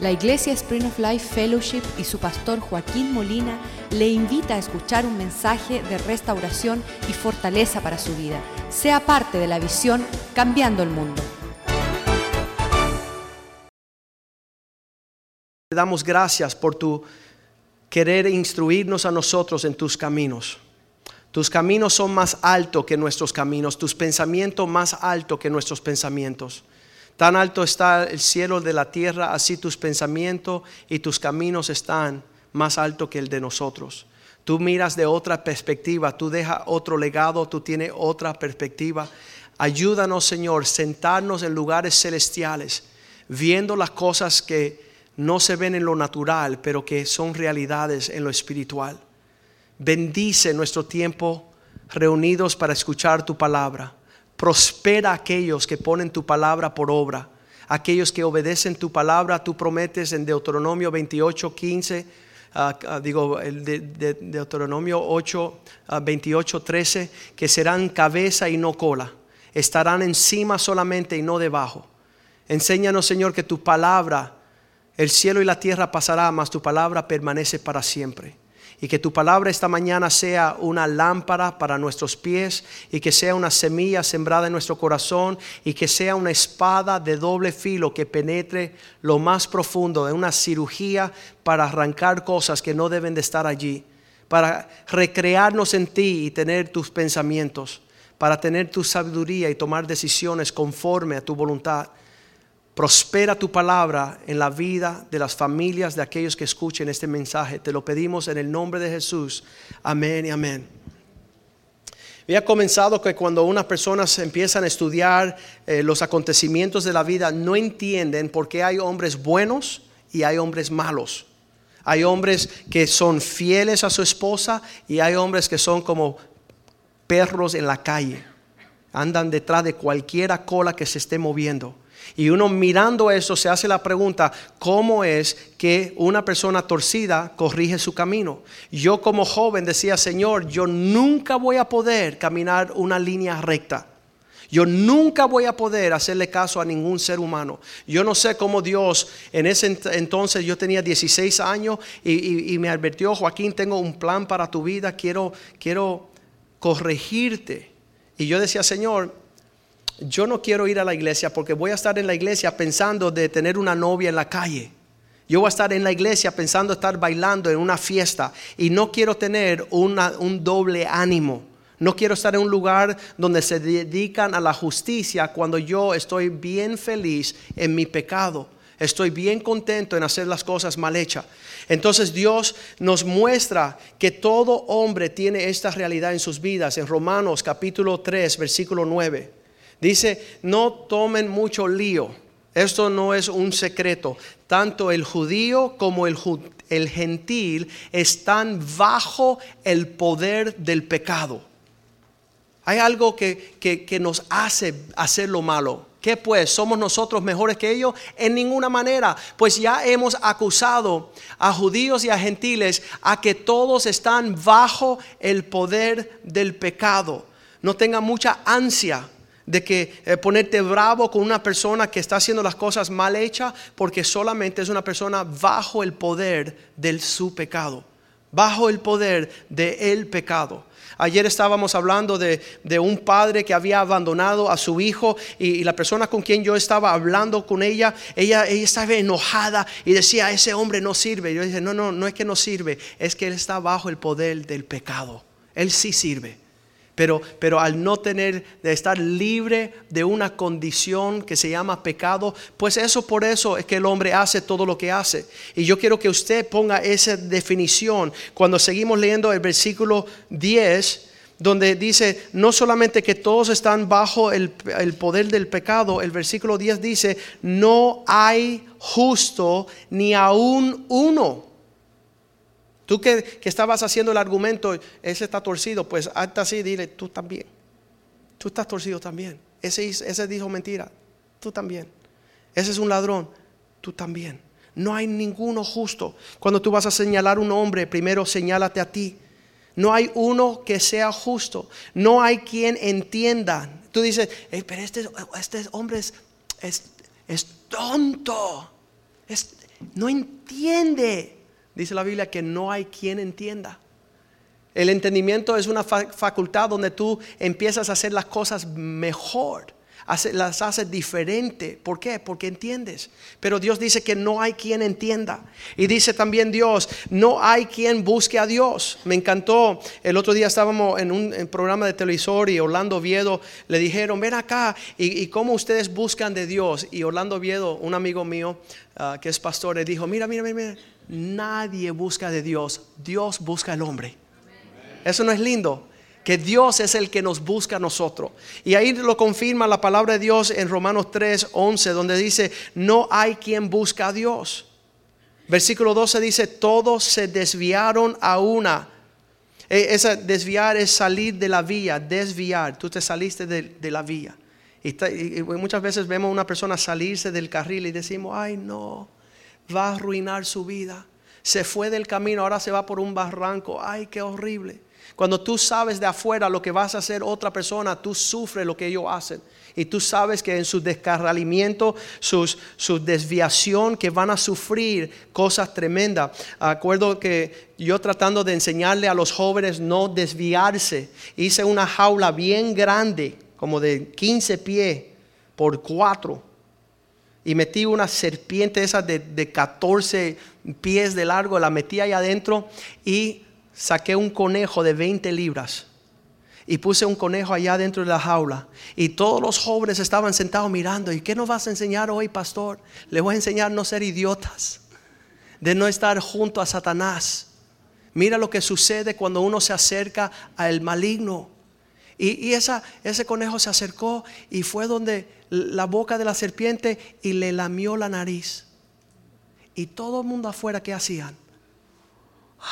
La Iglesia Spring of Life Fellowship y su pastor Joaquín Molina le invita a escuchar un mensaje de restauración y fortaleza para su vida. Sea parte de la visión Cambiando el Mundo. Te damos gracias por tu querer instruirnos a nosotros en tus caminos. Tus caminos son más altos que nuestros caminos, tus pensamientos más altos que nuestros pensamientos. Tan alto está el cielo de la tierra, así tus pensamientos y tus caminos están más alto que el de nosotros. Tú miras de otra perspectiva, tú dejas otro legado, tú tienes otra perspectiva. Ayúdanos, Señor, sentarnos en lugares celestiales, viendo las cosas que no se ven en lo natural, pero que son realidades en lo espiritual. Bendice nuestro tiempo reunidos para escuchar tu palabra. Prospera aquellos que ponen tu palabra por obra, aquellos que obedecen tu palabra. Tú prometes en Deuteronomio 28, 15, ah, ah, digo, Deuteronomio 8, 28, 13, que serán cabeza y no cola, estarán encima solamente y no debajo. Enséñanos, Señor, que tu palabra, el cielo y la tierra pasará, mas tu palabra permanece para siempre y que tu palabra esta mañana sea una lámpara para nuestros pies y que sea una semilla sembrada en nuestro corazón y que sea una espada de doble filo que penetre lo más profundo de una cirugía para arrancar cosas que no deben de estar allí, para recrearnos en ti y tener tus pensamientos, para tener tu sabiduría y tomar decisiones conforme a tu voluntad. Prospera tu palabra en la vida de las familias de aquellos que escuchen este mensaje. Te lo pedimos en el nombre de Jesús. Amén y amén. Había comenzado que cuando unas personas empiezan a estudiar eh, los acontecimientos de la vida, no entienden por qué hay hombres buenos y hay hombres malos. Hay hombres que son fieles a su esposa y hay hombres que son como perros en la calle. Andan detrás de cualquiera cola que se esté moviendo. Y uno mirando eso se hace la pregunta, ¿cómo es que una persona torcida corrige su camino? Yo como joven decía, Señor, yo nunca voy a poder caminar una línea recta. Yo nunca voy a poder hacerle caso a ningún ser humano. Yo no sé cómo Dios, en ese entonces yo tenía 16 años y, me advirtió, Joaquín, tengo un plan para tu vida, quiero, quiero corregirte. Y yo decía, Señor, yo no quiero ir a la iglesia porque voy a estar en la iglesia pensando de tener una novia en la calle. Yo voy a estar en la iglesia pensando estar bailando en una fiesta y no quiero tener un doble ánimo. No quiero estar en un lugar donde se dedican a la justicia cuando yo estoy bien feliz en mi pecado. Estoy bien contento en hacer las cosas mal hechas. Entonces Dios nos muestra que todo hombre tiene esta realidad en sus vidas. En Romanos capítulo 3, versículo 9. Dice, no tomen mucho lío. Esto no es un secreto. Tanto el judío como el, gentil están bajo el poder del pecado. Hay algo que, que, nos hace hacer lo malo. ¿Qué pues? ¿Somos nosotros mejores que ellos? En ninguna manera. Pues ya hemos acusado a judíos y a gentiles a que todos están bajo el poder del pecado. No tengan mucha ansia de que eh, ponerte bravo con una persona que está haciendo las cosas mal hechas porque solamente es una persona bajo el poder de su pecado, bajo el poder del el pecado. Ayer estábamos hablando de, un padre que había abandonado a su hijo y, la persona con quien yo estaba hablando con ella, ella, ella estaba enojada y decía, ese hombre no sirve. yo dije, no, no, no es que no sirve, es que él está bajo el poder del pecado. Él sí sirve. Pero, al no tener, de estar libre de una condición que se llama pecado, pues eso por eso es que el hombre hace todo lo que hace. Y yo quiero que usted ponga esa definición cuando seguimos leyendo el versículo 10 donde dice no solamente que todos están bajo el, el, poder del pecado, el versículo 10 dice, no hay justo ni aún uno. Tú que, estabas haciendo el argumento, ese está torcido, pues hasta así, dile, tú también. Tú estás torcido también. Ese, ese dijo mentira, tú también. Ese es un ladrón, tú también. No hay ninguno justo. Cuando tú vas a señalar un hombre, primero señálate a ti. No hay uno que sea justo. No hay quien entienda. Tú dices, pero este, este hombre es, es, es tonto. Es, no entiende. Dice la Biblia que no hay quien entienda. El entendimiento es una facultad donde tú empiezas a hacer las cosas mejor las haces diferente. ¿Por qué? Porque entiendes. Pero Dios dice que no hay quien entienda. Y dice también Dios, no hay quien busque a Dios. Me encantó. El otro día estábamos en un programa de televisor y Orlando Viedo le dijeron, ven acá y, cómo ustedes buscan de Dios. Y Orlando Viedo, un amigo mío ah, que es pastor, le dijo, mira, mira, mira, nadie busca de Dios. Dios busca al hombre. Eso no es lindo que Dios es el que nos busca a nosotros. Y ahí lo confirma la palabra de Dios en Romanos 3, 11, donde dice, no hay quien busca a Dios. Versículo 12 dice, todos se desviaron a una. E, esa desviar es salir de la vía, desviar. Tú te saliste de, la vía. Y, y, muchas veces vemos a una persona salirse del carril y decimos, ay no, va a arruinar su vida. Se fue del camino, ahora se va por un barranco. Ay, qué horrible. Cuando tú sabes de afuera lo que vas a hacer otra persona, tú sufres lo que ellos hacen. Y tú sabes que en su descarralamiento, sus, su desviación, que van a sufrir cosas tremendas. Acuerdo que yo tratando de enseñarle a los jóvenes no desviarse, hice una jaula bien grande, como de 15 pies por 4. Y metí una serpiente esa de, de 14 pies de largo, la metí ahí adentro y saqué un conejo de 20 libras y puse un conejo allá dentro de la jaula. Y todos los jóvenes estaban sentados mirando. ¿Y qué nos vas a enseñar hoy, pastor? Le voy a enseñar no ser idiotas, de no estar junto a Satanás. Mira lo que sucede cuando uno se acerca al maligno. Y, ese conejo se acercó y fue donde la boca de la serpiente y le lamió la nariz. Y todo el mundo afuera, ¿qué hacían?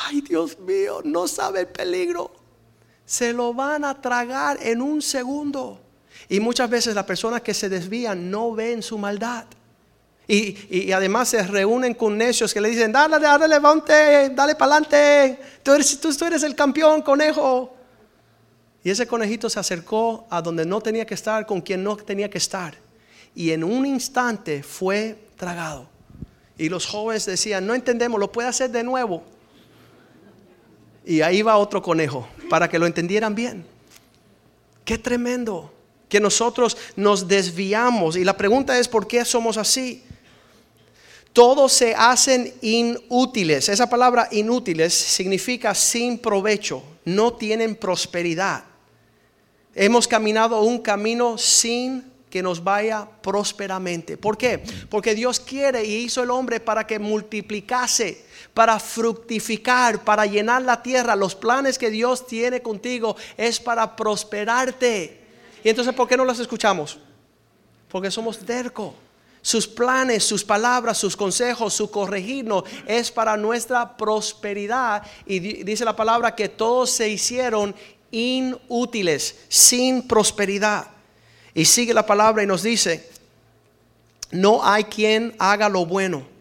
ay Dios mío, no sabe el peligro. Se lo van a tragar en un segundo. Y muchas veces las personas que se desvían no ven su maldad. Y, además se reúnen con necios que le dicen, dale, dale, levante, dale para adelante. Tú eres, tú eres el campeón, conejo. Y ese conejito se acercó a donde no tenía que estar, con quien no tenía que estar. Y en un instante fue tragado. Y los jóvenes decían, no entendemos, lo puede hacer de nuevo. Y ahí va otro conejo, para que lo entendieran bien. Qué tremendo que nosotros nos desviamos. Y la pregunta es, ¿por qué somos así? Todos se hacen inútiles. Esa palabra inútiles significa sin provecho, no tienen prosperidad. Hemos caminado un camino sin que nos vaya prósperamente. ¿Por qué? Porque Dios quiere y hizo el hombre para que multiplicase para fructificar, para llenar la tierra. Los planes que Dios tiene contigo es para prosperarte. Y entonces, ¿por qué no los escuchamos? Porque somos terco. Sus planes, sus palabras, sus consejos, su corregirnos es para nuestra prosperidad. Y dice la palabra que todos se hicieron inútiles, sin prosperidad. Y sigue la palabra y nos dice, no hay quien haga lo bueno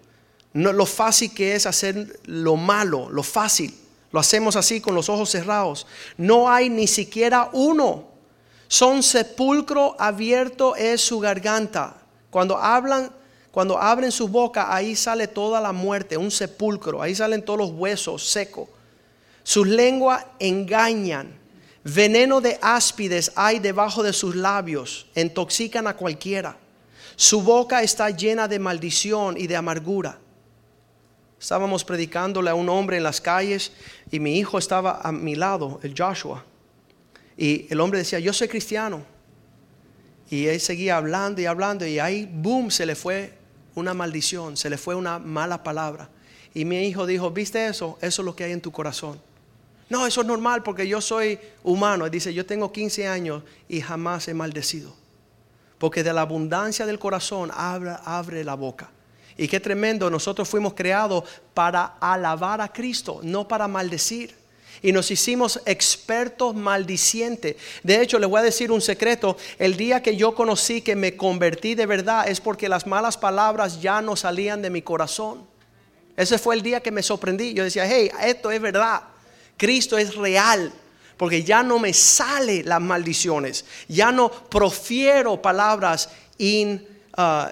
no, lo fácil que es hacer lo malo, lo fácil. Lo hacemos así con los ojos cerrados. No hay ni siquiera uno. Son sepulcro abierto es su garganta. Cuando hablan, cuando abren su boca, ahí sale toda la muerte, un sepulcro. Ahí salen todos los huesos secos. Sus lenguas engañan. Veneno de áspides hay debajo de sus labios. Intoxican a cualquiera. Su boca está llena de maldición y de amargura. Estábamos predicándole a un hombre en las calles y mi hijo estaba a mi lado, el Joshua. Y el hombre decía, yo soy cristiano. Y él seguía hablando y hablando y ahí, boom, se le fue una maldición, se le fue una mala palabra. Y mi hijo dijo, ¿viste eso? Eso es lo que hay en tu corazón. No, eso es normal porque yo soy humano. Él dice, yo tengo 15 años y jamás he maldecido. Porque de la abundancia del corazón abre, abre la boca. Y qué tremendo, nosotros fuimos creados para alabar a Cristo, no para maldecir. Y nos hicimos expertos maldicientes. De hecho, les voy a decir un secreto. El día que yo conocí que me convertí de verdad es porque las malas palabras ya no salían de mi corazón. Ese fue el día que me sorprendí. Yo decía, hey, esto es verdad. Cristo es real. Porque ya no me salen las maldiciones. Ya no profiero palabras uh,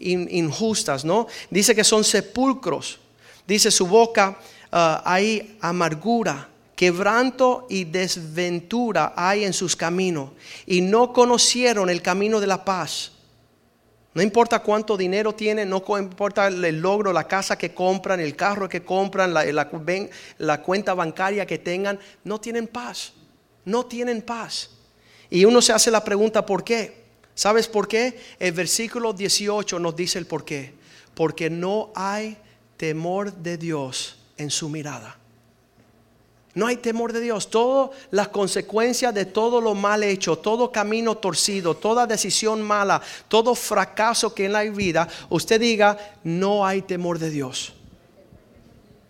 injustas, ¿no? Dice que son sepulcros. Dice su boca ah, hay amargura, quebranto y desventura hay en sus caminos. Y no conocieron el camino de la paz. No importa cuánto dinero tienen, no importa el logro, la casa que compran, el carro que compran, la, cuenta bancaria que tengan, no tienen paz. No tienen paz. Y uno se hace la pregunta, ¿por qué? ¿Sabes por qué? El versículo 18 nos dice el por qué. Porque no hay temor de Dios en su mirada. No hay temor de Dios. Todas las consecuencias de todo lo mal hecho, todo camino torcido, toda decisión mala, todo fracaso que en la vida, usted diga, no hay temor de Dios.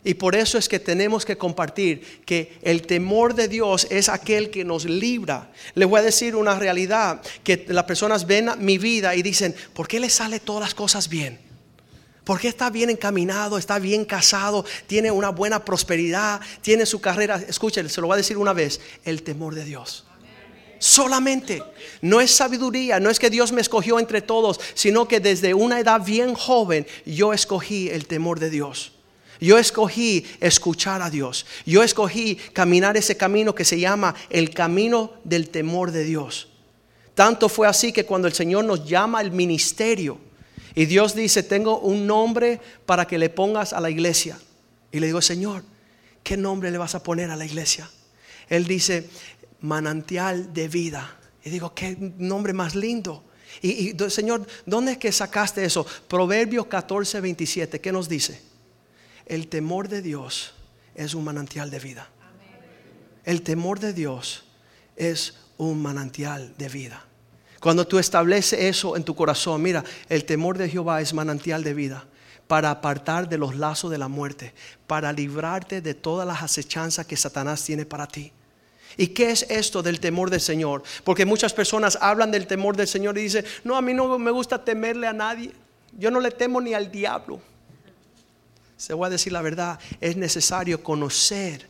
Y por eso es que tenemos que compartir que el temor de Dios es aquel que nos libra. Les voy a decir una realidad, que las personas ven mi vida y dicen, ¿por qué le sale todas las cosas bien? Porque está bien encaminado, está bien casado, tiene una buena prosperidad, tiene su carrera. Escuchen, se lo voy a decir una vez, el temor de Dios. Solamente. No es sabiduría, no es que Dios me escogió entre todos, sino que desde una edad bien joven yo escogí el temor de Dios. Yo escogí escuchar a Dios. Yo escogí caminar ese camino que se llama el camino del temor de Dios. Tanto fue así que cuando el Señor nos llama al ministerio, y Dios dice, tengo un nombre para que le pongas a la iglesia. Y le digo, Señor, ¿qué nombre le vas a poner a la iglesia? Él dice, manantial de vida. Y digo, qué nombre más lindo. Y, Señor, ¿dónde es que sacaste eso? Proverbios 14, 27, ¿qué nos dice? El temor de Dios es un manantial de vida. El temor de Dios es un manantial de vida. Cuando tú estableces eso en tu corazón, mira, el temor de Jehová es manantial de vida para apartar de los lazos de la muerte, para librarte de todas las acechanzas que Satanás tiene para ti. ¿Y qué es esto del temor del Señor? Porque muchas personas hablan del temor del Señor y dicen, no, a mí no me gusta temerle a nadie. Yo no le temo ni al diablo. Se voy a decir la verdad, es necesario conocer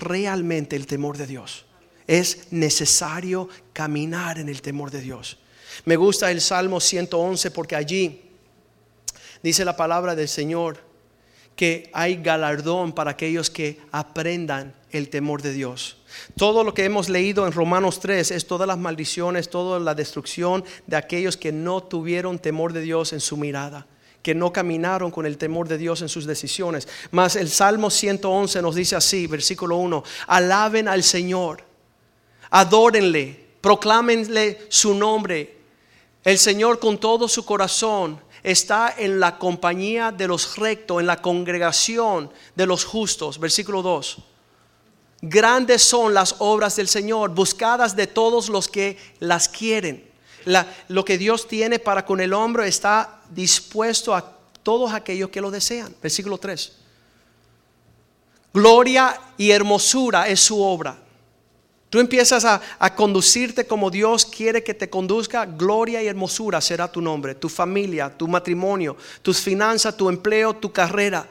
realmente el temor de Dios es necesario caminar en el temor de Dios. Me gusta el Salmo 111 porque allí dice la palabra del Señor que hay galardón para aquellos que aprendan el temor de Dios. Todo lo que hemos leído en Romanos 3 es todas las maldiciones, toda la destrucción de aquellos que no tuvieron temor de Dios en su mirada que no caminaron con el temor de Dios en sus decisiones. Mas el Salmo 111 nos dice así, versículo 1, alaben al Señor adórenle, proclámenle su nombre. El Señor con todo su corazón está en la compañía de los rectos, en la congregación de los justos. Versículo 2. Grandes son las obras del Señor, buscadas de todos los que las quieren. lo que Dios tiene para con el hombre está dispuesto a todos aquellos que lo desean. Versículo 3. Gloria y hermosura es su obra Tú empiezas a, conducirte como Dios quiere que te conduzca, gloria y hermosura será tu nombre, tu familia, tu matrimonio, tus finanzas, tu empleo, tu carrera.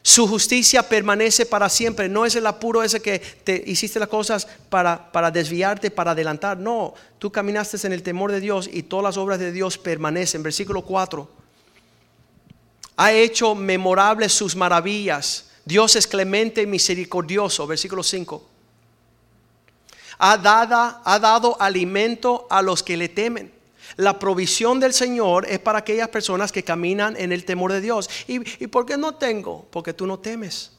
Su justicia permanece para siempre. No es el apuro ese que te hiciste las cosas para, para desviarte, para adelantar. No, tú caminaste en el temor de Dios y todas las obras de Dios permanecen. Versículo 4. Ha hecho memorables sus maravillas. Dios es clemente y misericordioso. Versículo 5 ha, ha dado alimento a los que le temen. La provisión del Señor es para aquellas personas que caminan en el temor de Dios. ¿Y, ¿Y por qué no tengo? Porque tú no temes.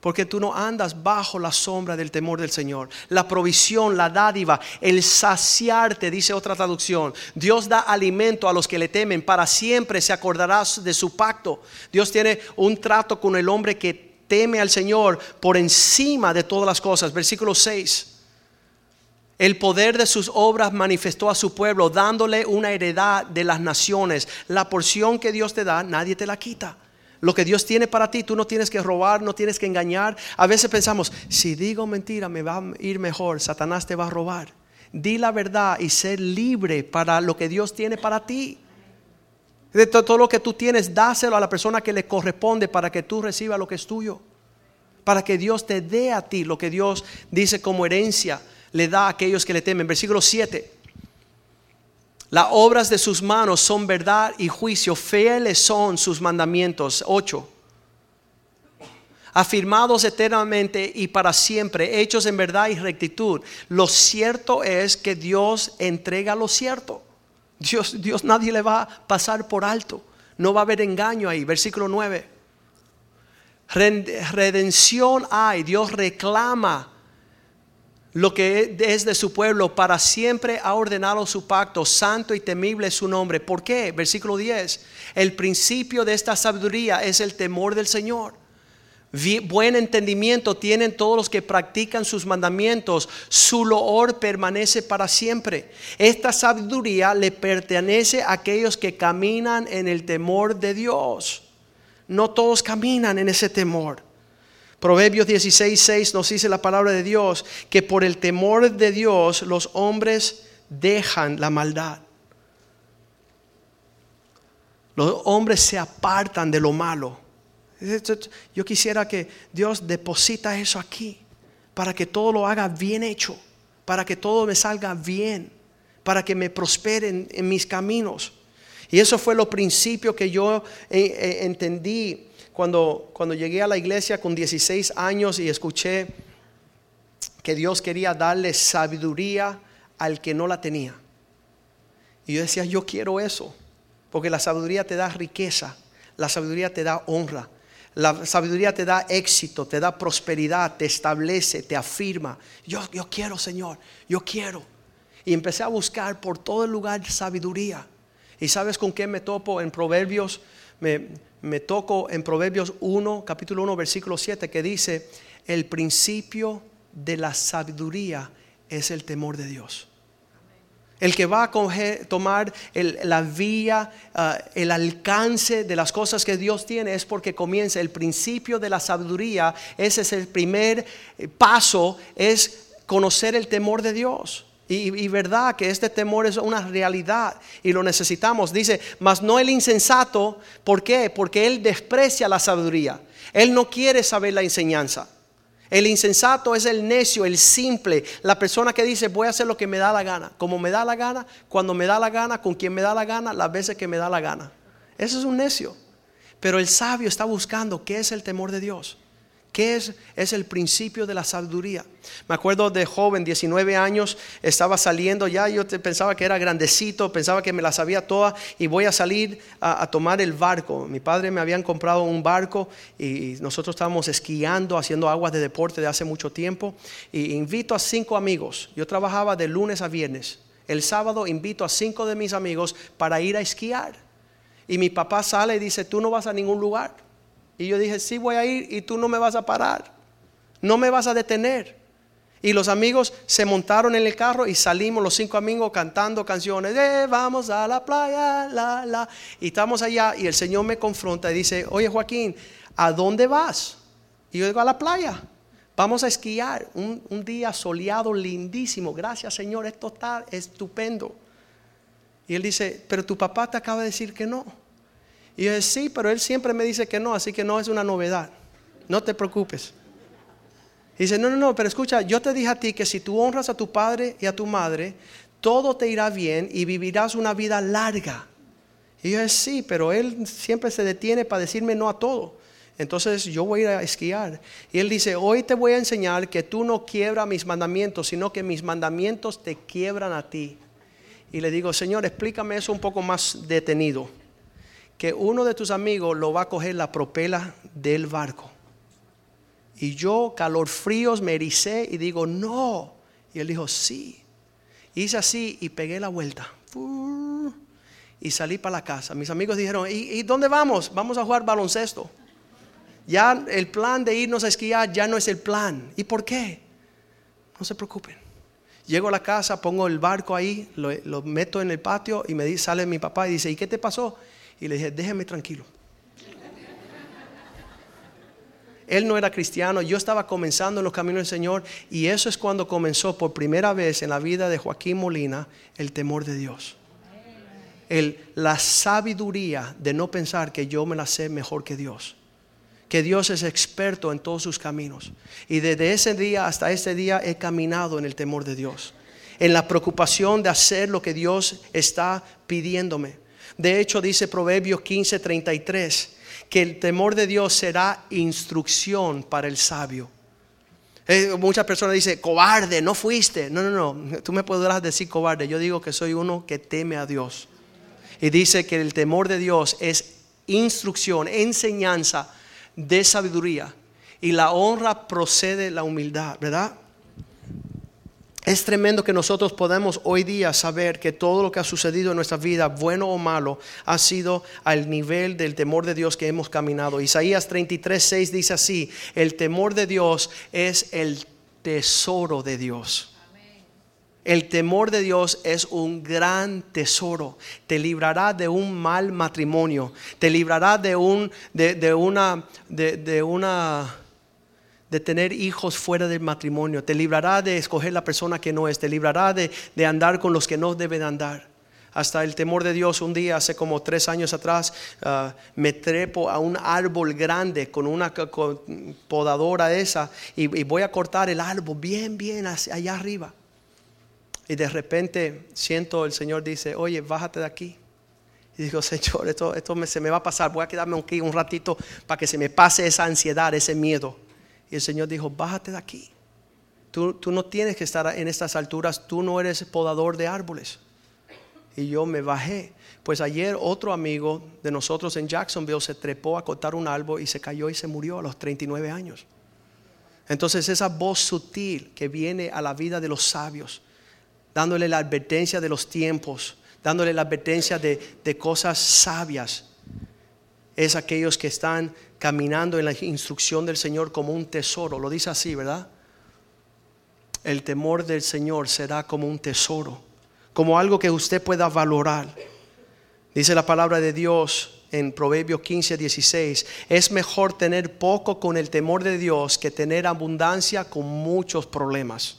Porque tú no andas bajo la sombra del temor del Señor. La provisión, la dádiva, el saciarte, dice otra traducción. Dios da alimento a los que le temen. Para siempre se acordará de su pacto. Dios tiene un trato con el hombre que teme al Señor por encima de todas las cosas. Versículo 6. El poder de sus obras manifestó a su pueblo, dándole una heredad de las naciones. La porción que Dios te da, nadie te la quita. Lo que Dios tiene para ti, tú no tienes que robar, no tienes que engañar. A veces pensamos, si digo mentira me va a ir mejor, Satanás te va a robar. Di la verdad y ser libre para lo que Dios tiene para ti. De todo lo que tú tienes, dáselo a la persona que le corresponde para que tú recibas lo que es tuyo. Para que Dios te dé a ti lo que Dios dice como herencia le da a aquellos que le temen. Versículo 7. Las obras de sus manos son verdad y juicio. Fieles son sus mandamientos. 8. Afirmados eternamente y para siempre, hechos en verdad y rectitud. Lo cierto es que Dios entrega lo cierto. Dios, Dios nadie le va a pasar por alto. No va a haber engaño ahí. Versículo 9. Redención hay. Dios reclama lo que es de su pueblo, para siempre ha ordenado su pacto, santo y temible es su nombre. ¿Por qué? Versículo 10. El principio de esta sabiduría es el temor del Señor. Buen entendimiento tienen todos los que practican sus mandamientos. Su loor permanece para siempre. Esta sabiduría le pertenece a aquellos que caminan en el temor de Dios. No todos caminan en ese temor. Proverbios 16, 6 nos dice la palabra de Dios que por el temor de Dios los hombres dejan la maldad. Los hombres se apartan de lo malo. Yo quisiera que Dios deposita eso aquí para que todo lo haga bien hecho, para que todo me salga bien, para que me prospere en, mis caminos. Y eso fue lo principio que yo eh, eh, entendí cuando, cuando llegué a la iglesia con 16 años y escuché que Dios quería darle sabiduría al que no la tenía. Y yo decía, yo quiero eso, porque la sabiduría te da riqueza, la sabiduría te da honra, la sabiduría te da éxito, te da prosperidad, te establece, te afirma. Yo, yo quiero, Señor, yo quiero. Y empecé a buscar por todo el lugar sabiduría. ¿Y sabes con qué me topo en Proverbios? Me, me toco en Proverbios 1, capítulo 1, versículo 7, que dice, el principio de la sabiduría es el temor de Dios. El que va a tomar la vía, ah, el alcance de las cosas que Dios tiene es porque comienza el principio de la sabiduría. Ese es el primer eh, paso, es conocer el temor de Dios. Y, verdad que este temor es una realidad y lo necesitamos. Dice, mas no el insensato. ¿Por qué? Porque él desprecia la sabiduría. Él no quiere saber la enseñanza. El insensato es el necio, el simple, la persona que dice voy a hacer lo que me da la gana, como me da la gana, cuando me da la gana, con quien me da la gana, las veces que me da la gana. Ese es un necio. Pero el sabio está buscando qué es el temor de Dios. ¿Qué es? Es el principio de la sabiduría. Me acuerdo de joven, 19 años, estaba saliendo ya, yo pensaba que era grandecito, pensaba que me la sabía toda y voy a salir a, tomar el barco. Mi padre me habían comprado un barco y nosotros estábamos esquiando, haciendo aguas de deporte de hace mucho tiempo. Y invito a cinco amigos. Yo trabajaba de lunes a viernes. El sábado invito a cinco de mis amigos para ir a esquiar. Y mi papá sale y dice, tú no vas a ningún lugar y yo dije, sí voy a ir y tú no me vas a parar, no me vas a detener. Y los amigos se montaron en el carro y salimos los cinco amigos cantando canciones vamos a la playa, la, la. Y estamos allá y el Señor me confronta y dice, oye Joaquín, ¿a dónde vas? Y yo digo, a la playa. Vamos a esquiar un, un día soleado, lindísimo. Gracias Señor, esto está estupendo. Y él dice, pero tu papá te acaba de decir que no. Y yo dije, sí, pero él siempre me dice que no, así que no es una novedad. No te preocupes. Y dice, no, no, no, pero escucha, yo te dije a ti que si tú honras a tu padre y a tu madre, todo te irá bien y vivirás una vida larga. Y yo dije, sí, pero él siempre se detiene para decirme no a todo. Entonces yo voy a ir a esquiar. Y él dice, hoy te voy a enseñar que tú no quiebras mis mandamientos, sino que mis mandamientos te quiebran a ti. Y le digo, Señor, explícame eso un poco más detenido que uno de tus amigos lo va a coger la propela del barco. Y yo, calor fríos, me ericé y digo, no. Y él dijo, sí. Hice así y pegué la vuelta. Y salí para la casa. Mis amigos dijeron, ¿y, dónde vamos? Vamos a jugar baloncesto. Ya el plan de irnos a esquiar ya no es el plan. ¿Y por qué? No se preocupen. Llego a la casa, pongo el barco ahí, lo, meto en el patio y me sale mi papá y dice, ¿y qué te pasó? Y le dije, déjeme tranquilo. Él no era cristiano, yo estaba comenzando en los caminos del Señor y eso es cuando comenzó por primera vez en la vida de Joaquín Molina el temor de Dios. El, la sabiduría de no pensar que yo me la sé mejor que Dios. Que Dios es experto en todos sus caminos. Y desde ese día hasta este día he caminado en el temor de Dios. en la preocupación de hacer lo que Dios está pidiéndome. De hecho, dice Proverbios 15:33 que el temor de Dios será instrucción para el sabio. Eh, muchas personas dicen, cobarde, no fuiste. No, no, no, tú me podrás decir cobarde. Yo digo que soy uno que teme a Dios. Y dice que el temor de Dios es instrucción, enseñanza de sabiduría. Y la honra procede de la humildad, ¿verdad? Es tremendo que nosotros podamos hoy día saber que todo lo que ha sucedido en nuestra vida, bueno o malo, ha sido al nivel del temor de Dios que hemos caminado. Isaías 33, 6 dice así, el temor de Dios es el tesoro de Dios. El temor de Dios es un gran tesoro. Te librará de un mal matrimonio. Te librará de, un, de, una, de una de tener hijos fuera del matrimonio, te librará de escoger la persona que no es, te librará de, andar con los que no deben andar. Hasta el temor de Dios, un día, hace como tres años atrás, ah, me trepo a un árbol grande con una podadora esa y, voy a cortar el árbol bien, bien allá arriba. Y de repente siento el Señor dice, oye, bájate de aquí. Y digo, Señor, esto, esto se me va a pasar, voy a quedarme aquí un ratito para que se me pase esa ansiedad, ese miedo. Y el Señor dijo, bájate de aquí. Tú, no tienes que estar en estas alturas, tú no eres podador de árboles. Y yo me bajé. Pues ayer otro amigo de nosotros en Jacksonville se trepó a cortar un árbol y se cayó y se murió a los 39 años. Entonces esa voz sutil que viene a la vida de los sabios, dándole la advertencia de los tiempos, dándole la advertencia de, de cosas sabias, es aquellos que están caminando en la instrucción del Señor como un tesoro. Lo dice así, ¿verdad? El temor del Señor será como un tesoro, como algo que usted pueda valorar. Dice la palabra de Dios en Proverbios 15, 16, es mejor tener poco con el temor de Dios que tener abundancia con muchos problemas.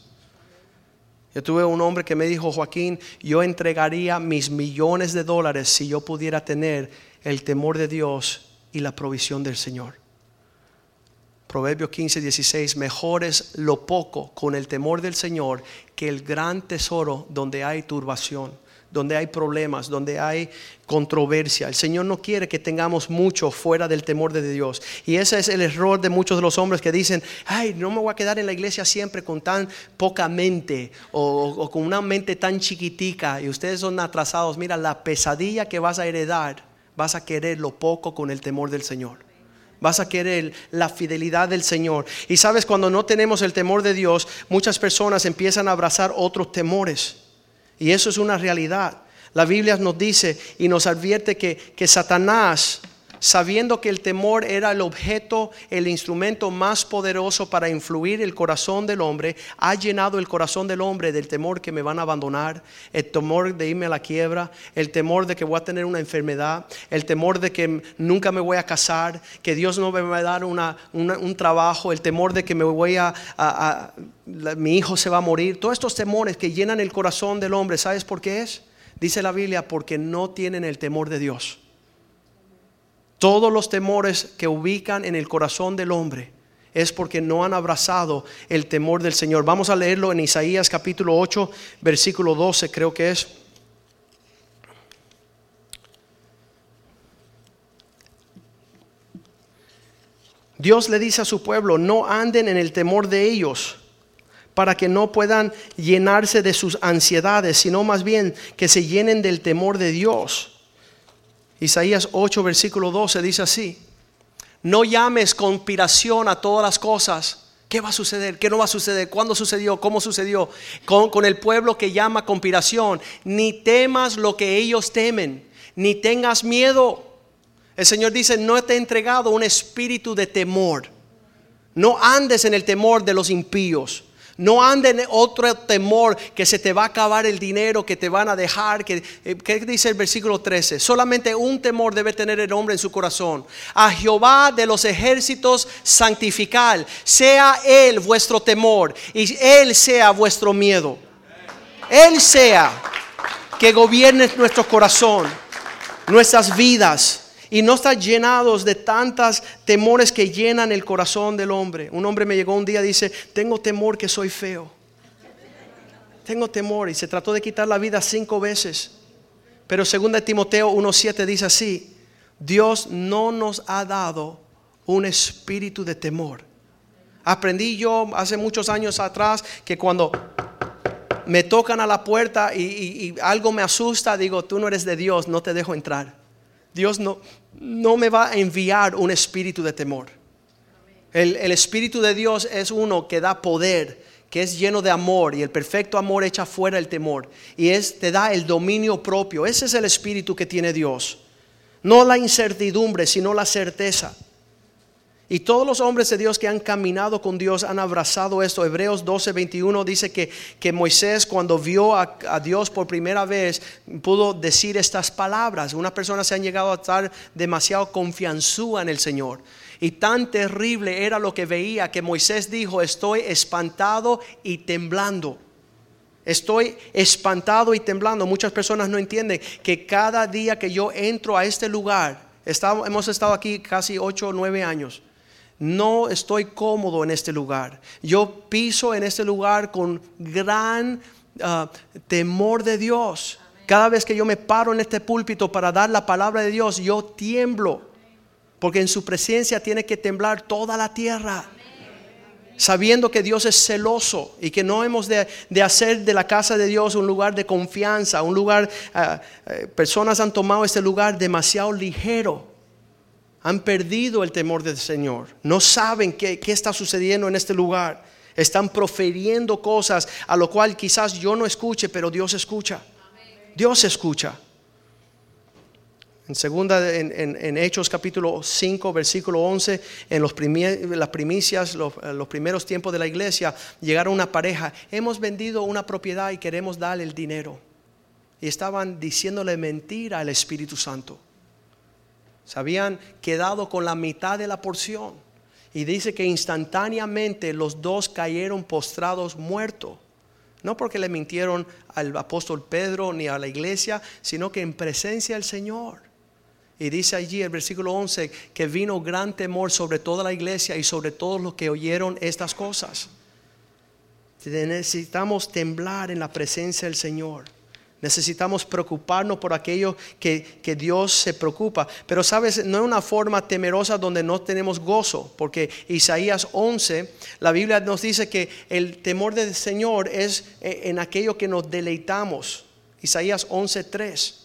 Yo tuve un hombre que me dijo, Joaquín, yo entregaría mis millones de dólares si yo pudiera tener el temor de Dios y la provisión del Señor. Proverbios 15, 16, mejor es lo poco con el temor del Señor que el gran tesoro donde hay turbación, donde hay problemas, donde hay controversia. El Señor no quiere que tengamos mucho fuera del temor de Dios. Y ese es el error de muchos de los hombres que dicen, ay, no me voy a quedar en la iglesia siempre con tan poca mente o, o con una mente tan chiquitica y ustedes son atrasados. Mira, la pesadilla que vas a heredar vas a querer lo poco con el temor del Señor. Vas a querer la fidelidad del Señor. Y sabes, cuando no tenemos el temor de Dios, muchas personas empiezan a abrazar otros temores. Y eso es una realidad. La Biblia nos dice y nos advierte que, que Satanás sabiendo que el temor era el objeto, el instrumento más poderoso para influir el corazón del hombre, ha llenado el corazón del hombre del temor que me van a abandonar, el temor de irme a la quiebra, el temor de que voy a tener una enfermedad, el temor de que nunca me voy a casar, que Dios no me va a dar un trabajo, el temor de que me voy a, mi hijo se va a morir, todos estos temores que llenan el corazón del hombre, ¿sabes por qué es? Dice la Biblia, porque no tienen el temor de Dios. Todos los temores que ubican en el corazón del hombre es porque no han abrazado el temor del Señor. Vamos a leerlo en Isaías capítulo 8, versículo 12 creo que es. Dios le dice a su pueblo, no anden en el temor de ellos para que no puedan llenarse de sus ansiedades, sino más bien que se llenen del temor de Dios. Isaías 8, versículo 12 dice así, no llames conspiración a todas las cosas. ¿Qué va a suceder? ¿Qué no va a suceder? ¿Cuándo sucedió? ¿Cómo sucedió? Con, con el pueblo que llama conspiración. Ni temas lo que ellos temen, ni tengas miedo. El Señor dice, no te he entregado un espíritu de temor. No andes en el temor de los impíos. No anden en otro temor que se te va a acabar el dinero, que te van a dejar. Que, eh, ¿Qué dice el versículo 13? Solamente un temor debe tener el hombre en su corazón. A Jehová de los ejércitos santificar. Sea Él vuestro temor y Él sea vuestro miedo. Él sea que gobierne nuestro corazón, nuestras vidas y no estar llenados de tantas temores que llenan el corazón del hombre. Un hombre me llegó un día y dice, tengo temor que soy feo. tengo temor y se trató de quitar la vida cinco veces. Pero 2 Timoteo 1.7 dice así, Dios no nos ha dado un espíritu de temor. Aprendí yo hace muchos años atrás que cuando me tocan a la puerta y, algo me asusta, digo, tú no eres de Dios, no te dejo entrar. Dios no, no me va a enviar un espíritu de temor. El, el espíritu de Dios es uno que da poder, que es lleno de amor y el perfecto amor echa fuera el temor y te da el dominio propio. Ese es el espíritu que tiene Dios. No la incertidumbre, sino la certeza. Y todos los hombres de Dios que han caminado con Dios han abrazado esto. Hebreos 12, 21 dice que, que Moisés cuando vio a, a, Dios por primera vez pudo decir estas palabras. Unas personas se han llegado a estar demasiado confianzúa en el Señor. Y tan terrible era lo que veía que Moisés dijo, estoy espantado y temblando. Estoy espantado y temblando. Muchas personas no entienden que cada día que yo entro a este lugar, hemos estado aquí casi 8 o 9 años, no estoy cómodo en este lugar. Yo piso en este lugar con gran uh, temor de Dios. Cada vez que yo me paro en este púlpito para dar la palabra de Dios, yo tiemblo. Porque en su presencia tiene que temblar toda la tierra sabiendo que Dios es celoso y que no hemos de, hacer de la casa de Dios un lugar de confianza, un lugar, uh, personas han tomado este lugar demasiado ligero, han perdido el temor del Señor, no saben qué, qué está sucediendo en este lugar, están proferiendo cosas a lo cual quizás yo no escuche, pero Dios escucha, Dios escucha. En segunda, en, Hechos capítulo 5, versículo 11, en los las primicias, los, los, primeros tiempos de la iglesia, llegaron una pareja, hemos vendido una propiedad y queremos darle el dinero. Y estaban diciéndole mentira al Espíritu Santo. Se habían quedado con la mitad de la porción. Y dice que instantáneamente los dos cayeron postrados muertos. No porque le mintieron al apóstol Pedro ni a la iglesia, sino que en presencia del Señor. Y dice allí el versículo 11 que vino gran temor sobre toda la iglesia y sobre todos los que oyeron estas cosas. Necesitamos temblar en la presencia del Señor. Necesitamos preocuparnos por aquello que, que, Dios se preocupa. Pero sabes, no es una forma temerosa donde no tenemos gozo, porque Isaías 11, la Biblia nos dice que el temor del Señor es eh, en aquello que nos deleitamos. Isaías 11, 3.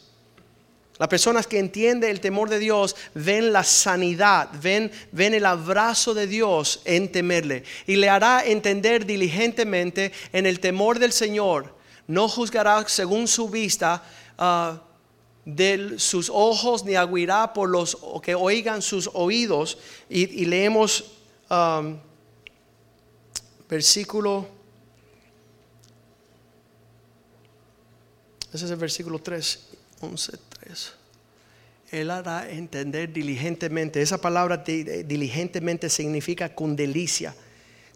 Las personas que entienden el temor de Dios ven la sanidad, ven, ven el abrazo de Dios en temerle. Y le hará entender diligentemente en el temor del Señor. No juzgará según su vista uh, de sus ojos, ni aguirá por los que oigan sus oídos. Y, leemos um, versículo. Ese es el versículo 3, 11. Él hará entender diligentemente. Esa palabra diligentemente significa con delicia,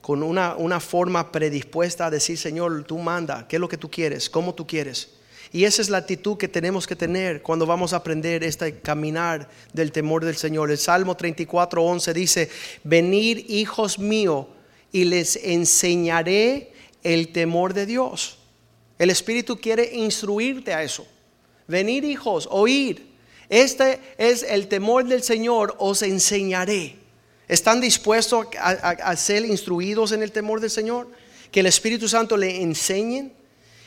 con una, una forma predispuesta a decir, Señor, tú manda, ¿qué es lo que tú quieres? ¿Cómo tú quieres? Y esa es la actitud que tenemos que tener cuando vamos a aprender este caminar del temor del Señor. El Salmo 34, 11 dice, venid hijos míos y les enseñaré el temor de Dios. El Espíritu quiere instruirte a eso. Venid hijos, oír. Este es el temor del Señor, os enseñaré. ¿Están dispuestos a, ser instruidos en el temor del Señor? Que el Espíritu Santo le enseñen.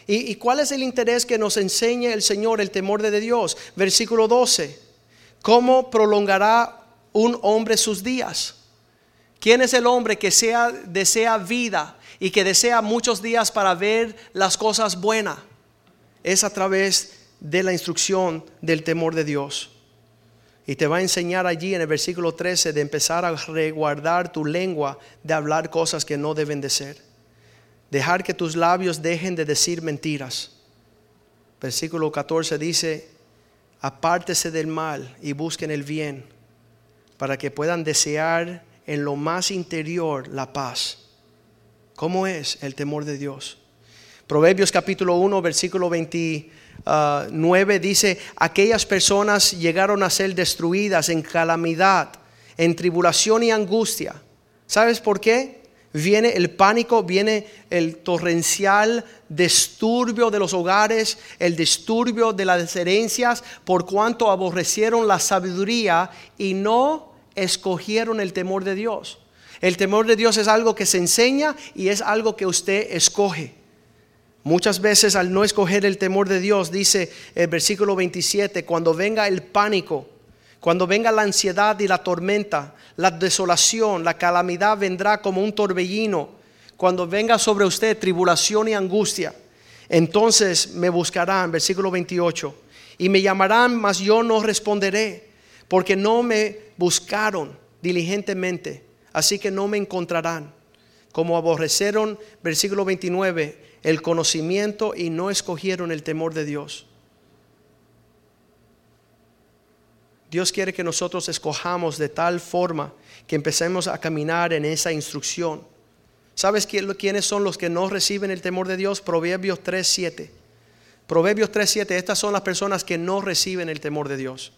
¿Y, ¿Y, cuál es el interés que nos enseñe el Señor el temor de Dios? Versículo 12. ¿Cómo prolongará un hombre sus días? ¿Quién es el hombre que sea, desea vida y que desea muchos días para ver las cosas buenas? Es a través de la instrucción del temor de Dios. Y te va a enseñar allí en el versículo 13 de empezar a reguardar tu lengua de hablar cosas que no deben de ser. Dejar que tus labios dejen de decir mentiras. Versículo 14 dice, apártese del mal y busquen el bien para que puedan desear en lo más interior la paz. ¿Cómo es el temor de Dios? Proverbios capítulo 1, versículo 20 9 dice, aquellas personas llegaron a ser destruidas en calamidad, en tribulación y angustia. ¿Sabes por qué? viene el pánico, viene el torrencial disturbio de los hogares, el disturbio de las herencias, por cuanto aborrecieron la sabiduría y no escogieron el temor de Dios. El temor de Dios es algo que se enseña y es algo que usted escoge. Muchas veces al no escoger el temor de Dios, dice el versículo 27, cuando venga el pánico, cuando venga la ansiedad y la tormenta, la desolación, la calamidad vendrá como un torbellino. Cuando venga sobre usted tribulación y angustia, entonces me buscarán, versículo 28, y me llamarán, mas yo no responderé, porque no me buscaron diligentemente, así que no me encontrarán. Como aborrecieron, versículo 29, el conocimiento y no escogieron el temor de Dios. Dios quiere que nosotros escojamos de tal forma que empecemos a caminar en esa instrucción. ¿Sabes quiénes son los que no reciben el temor de Dios? Proverbios 3.7. Proverbios 3.7, estas son las personas que no reciben el temor de Dios.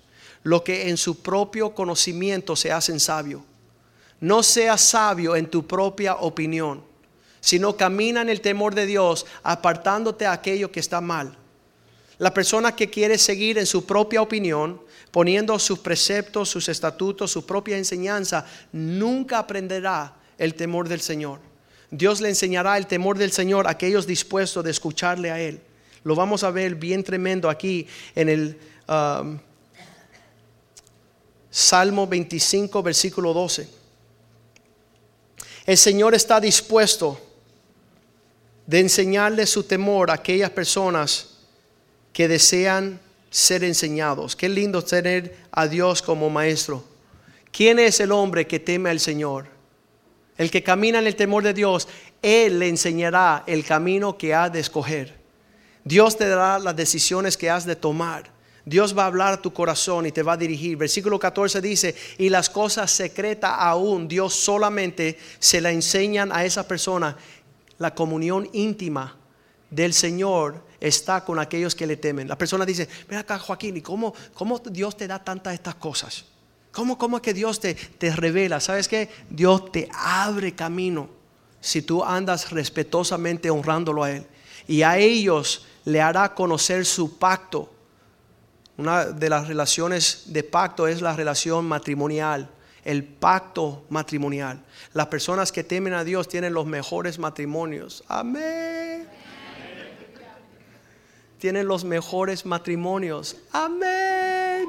Lo que en su propio conocimiento se hacen sabio. No seas sabio en tu propia opinión, sino camina en el temor de Dios, apartándote a aquello que está mal. La persona que quiere seguir en su propia opinión poniendo sus preceptos, sus estatutos, su propia enseñanza, nunca aprenderá el temor del Señor. Dios le enseñará el temor del Señor a aquellos dispuestos de escucharle a Él. Lo vamos a ver bien tremendo aquí en el um, Salmo 25, versículo 12. El Señor está dispuesto de enseñarle su temor a aquellas personas que desean ser enseñados. Qué lindo tener a Dios como maestro. ¿Quién es el hombre que teme al Señor? El que camina en el temor de Dios, Él le enseñará el camino que ha de escoger. Dios te dará las decisiones que has de tomar. Dios va a hablar a tu corazón y te va a dirigir. Versículo 14 dice, y las cosas secretas aún Dios solamente se la enseñan a esa persona. La comunión íntima del Señor está con aquellos que le temen. La persona dice, mira acá Joaquín, ¿y cómo, cómo Dios te da tantas estas cosas? ¿Cómo, ¿Cómo es que Dios te, te revela? ¿Sabes qué? Dios te abre camino si tú andas respetuosamente honrándolo a Él. Y a ellos le hará conocer su pacto. Una de las relaciones de pacto es la relación matrimonial, el pacto matrimonial. Las personas que temen a Dios tienen los mejores matrimonios. Amén tienen los mejores matrimonios. Amén.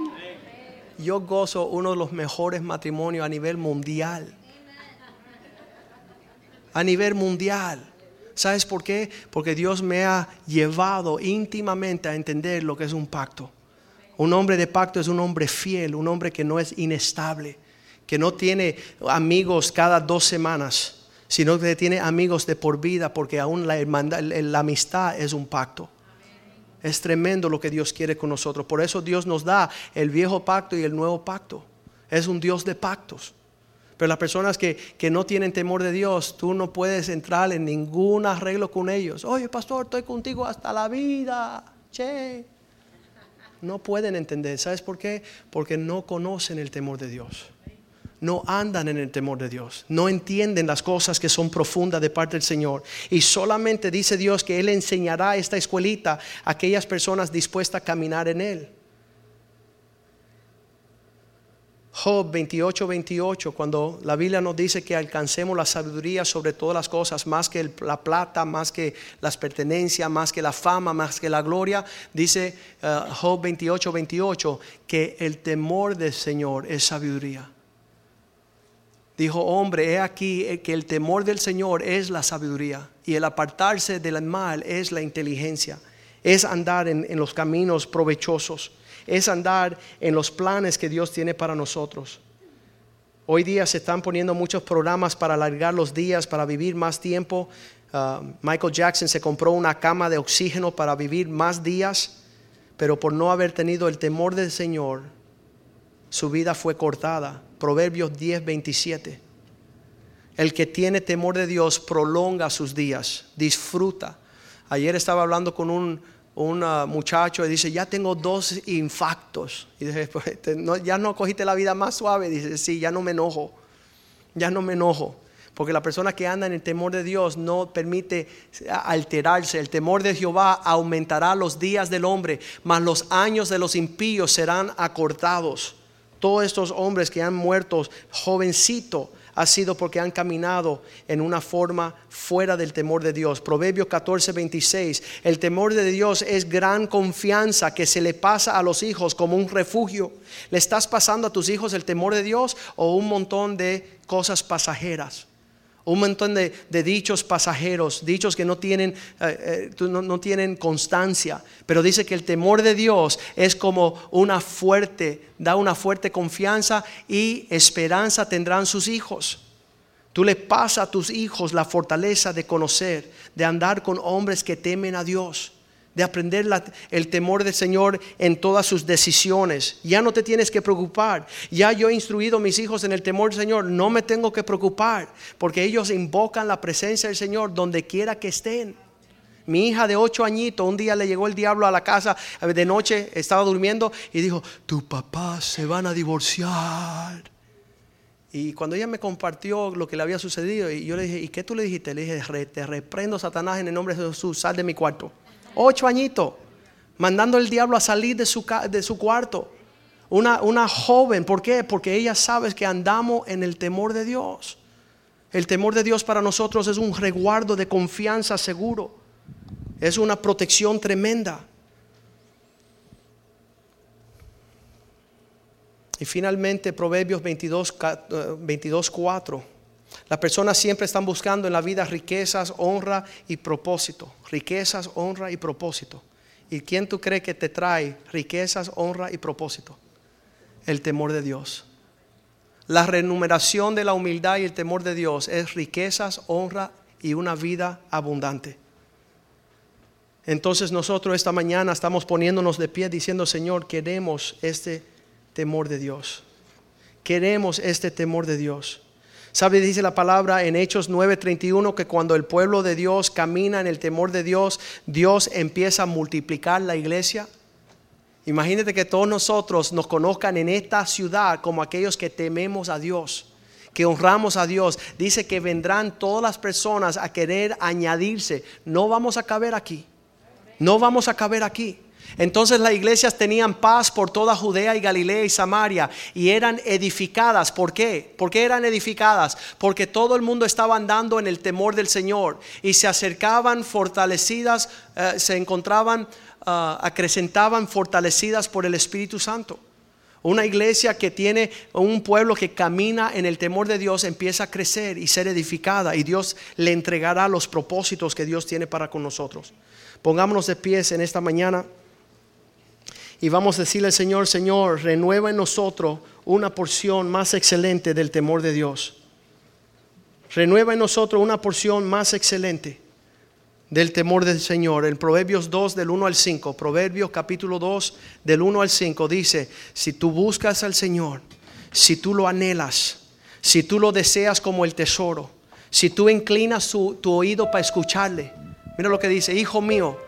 Yo gozo uno de los mejores matrimonios a nivel mundial. A nivel mundial. ¿Sabes por qué? Porque Dios me ha llevado íntimamente a entender lo que es un pacto. Un hombre de pacto es un hombre fiel, un hombre que no es inestable, que no tiene amigos cada dos semanas, sino que tiene amigos de por vida, porque aún la, la amistad es un pacto. Es tremendo lo que Dios quiere con nosotros. Por eso Dios nos da el viejo pacto y el nuevo pacto. Es un Dios de pactos. Pero las personas que, que, no tienen temor de Dios, tú no puedes entrar en ningún arreglo con ellos. Oye, pastor, estoy contigo hasta la vida. Che. No pueden entender. ¿Sabes por qué? Porque no conocen el temor de Dios no andan en el temor de Dios, no entienden las cosas que son profundas de parte del Señor. Y solamente dice Dios que Él enseñará esta escuelita a aquellas personas dispuestas a caminar en Él. Job 28, 28, cuando la Biblia nos dice que alcancemos la sabiduría sobre todas las cosas, más que la plata, más que las pertenencias, más que la fama, más que la gloria, dice uh, Job 28, 28, que el temor del Señor es sabiduría dijo, hombre, he aquí eh, que el temor del Señor es la sabiduría y el apartarse del mal es la inteligencia, es andar en, los caminos provechosos, es andar en los planes que Dios tiene para nosotros. Hoy día se están poniendo muchos programas para alargar los días, para vivir más tiempo. Ah, Michael Jackson se compró una cama de oxígeno para vivir más días, pero por no haber tenido el temor del Señor, su vida fue cortada Proverbios 10, 27. El que tiene temor de Dios prolonga sus días, disfruta. Ayer estaba hablando con un, uh, muchacho y dice, ya tengo dos infartos. Y dice, pues, ya no cogiste la vida más suave. Dice, sí, ya no me enojo, ya no me enojo. Porque la persona que anda en el temor de Dios no permite alterarse. El temor de Jehová aumentará los días del hombre, mas los años de los impíos serán acortados. Todos estos hombres que han muerto jovencito ha sido porque han caminado en una forma fuera del temor de Dios. Proverbios 14, 26. El temor de Dios es gran confianza que se le pasa a los hijos como un refugio. ¿Le estás pasando a tus hijos el temor de Dios o un montón de cosas pasajeras? Un montón de, dichos pasajeros, dichos que no tienen, eh, eh, no, tienen constancia, pero dice que el temor de Dios es como una fuerte, da una fuerte confianza y esperanza tendrán sus hijos. Tú le pasas a tus hijos la fortaleza de conocer, de andar con hombres que temen a Dios de aprender el temor del Señor en todas sus decisiones. Ya no te tienes que preocupar. Ya yo he instruido a mis hijos en el temor del Señor. No me tengo que preocupar porque ellos invocan la presencia del Señor donde quiera que estén. Mi hija de ocho añitos, un día le llegó el diablo a la casa de noche, estaba durmiendo y dijo, tu papá se van a divorciar. Y cuando ella me compartió lo que le había sucedido, y yo le dije, ¿y qué tú le dijiste? Le dije, te reprendo Satanás en el nombre de Jesús, sal de mi cuarto ocho añitos, mandando el diablo a salir de su, de su cuarto. Una, una joven, ¿por qué? Porque ella sabe que andamos en el temor de Dios. El temor de Dios para nosotros es un resguardo de confianza seguro. Es una protección tremenda. Y finalmente Proverbios 22, 22 4 las personas siempre están buscando en la vida riquezas, honra y propósito. Riquezas, honra y propósito. ¿Y quién tú crees que te trae riquezas, honra y propósito? El temor de Dios. La renumeración de la humildad y el temor de Dios es riquezas, honra y una vida abundante. Entonces nosotros esta mañana estamos poniéndonos de pie diciendo, Señor, queremos este temor de Dios. Queremos este temor de Dios. ¿Sabe? Dice la palabra en Hechos 9:31 que cuando el pueblo de Dios camina en el temor de Dios, Dios empieza a multiplicar la iglesia. Imagínate que todos nosotros nos conozcan en esta ciudad como aquellos que tememos a Dios, que honramos a Dios. Dice que vendrán todas las personas a querer añadirse. No vamos a caber aquí. No vamos a caber aquí. Entonces las iglesias tenían paz por toda Judea y Galilea y Samaria y eran edificadas. ¿Por qué? ¿Por qué eran edificadas? Porque todo el mundo estaba andando en el temor del Señor y se acercaban fortalecidas, eh, se encontraban, ah, acrecentaban fortalecidas por el Espíritu Santo. Una iglesia que tiene un pueblo que camina en el temor de Dios empieza a crecer y ser edificada y Dios le entregará los propósitos que Dios tiene para con nosotros. Pongámonos de pies en esta mañana. Y vamos a decirle al Señor, Señor, renueva en nosotros una porción más excelente del temor de Dios. Renueva en nosotros una porción más excelente del temor del Señor. En Proverbios 2 del 1 al 5, Proverbios capítulo 2 del 1 al 5 dice, si tú buscas al Señor, si tú lo anhelas, si tú lo deseas como el tesoro, si tú inclinas tu, tu oído para escucharle, mira lo que dice, hijo mío,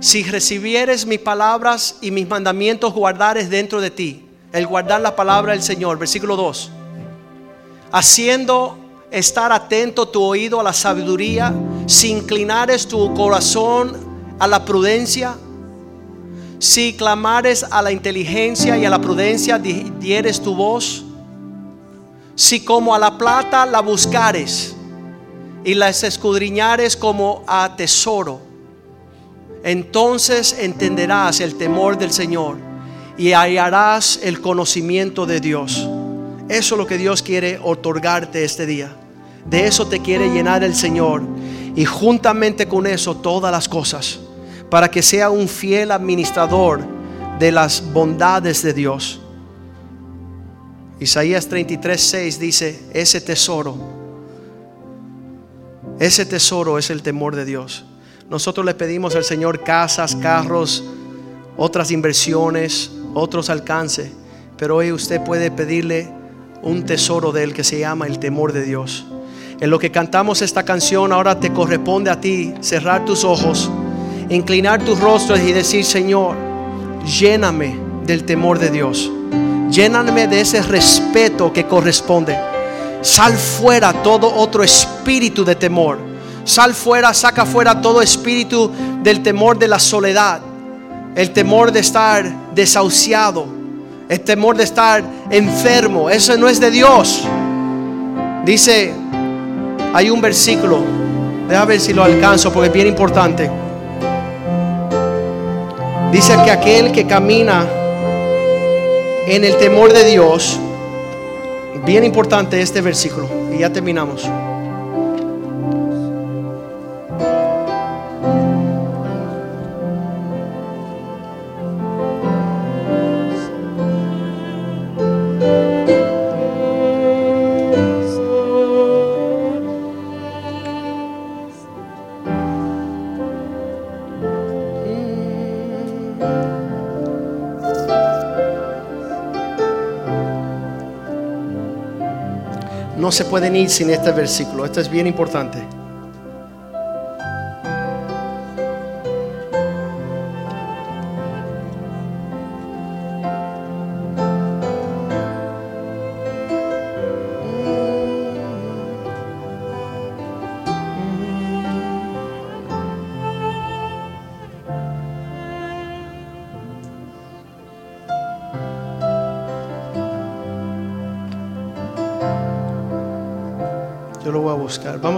si recibieres mis palabras y mis mandamientos guardares dentro de ti, el guardar la palabra del Señor, versículo 2, haciendo estar atento tu oído a la sabiduría, si inclinares tu corazón a la prudencia, si clamares a la inteligencia y a la prudencia, dieres tu voz, si como a la plata la buscares y las escudriñares como a tesoro, entonces entenderás el temor del Señor y hallarás el conocimiento de Dios. Eso es lo que Dios quiere otorgarte este día. De eso te quiere llenar el Señor. Y juntamente con eso todas las cosas. Para que sea un fiel administrador de las bondades de Dios. Isaías 33, 6 dice, ese tesoro, ese tesoro es el temor de Dios. Nosotros le pedimos al Señor casas, carros, otras inversiones, otros alcances. Pero hoy usted puede pedirle un tesoro de Él que se llama el temor de Dios. En lo que cantamos esta canción, ahora te corresponde a ti cerrar tus ojos, inclinar tus rostros y decir, Señor, lléname del temor de Dios. Lléname de ese respeto que corresponde. Sal fuera todo otro espíritu de temor. Sal fuera, saca fuera todo espíritu del temor de la soledad. El temor de estar desahuciado. El temor de estar enfermo. Eso no es de Dios. Dice, hay un versículo. Deja ver si lo alcanzo porque es bien importante. Dice que aquel que camina en el temor de Dios, bien importante este versículo, y ya terminamos. No se pueden ir sin este versículo. Esto es bien importante.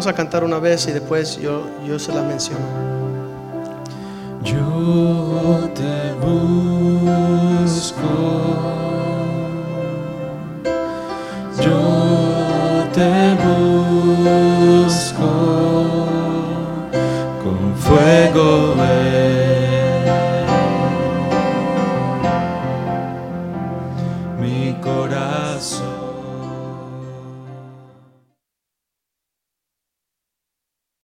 Vamos a cantar una vez y después yo, yo se la menciono.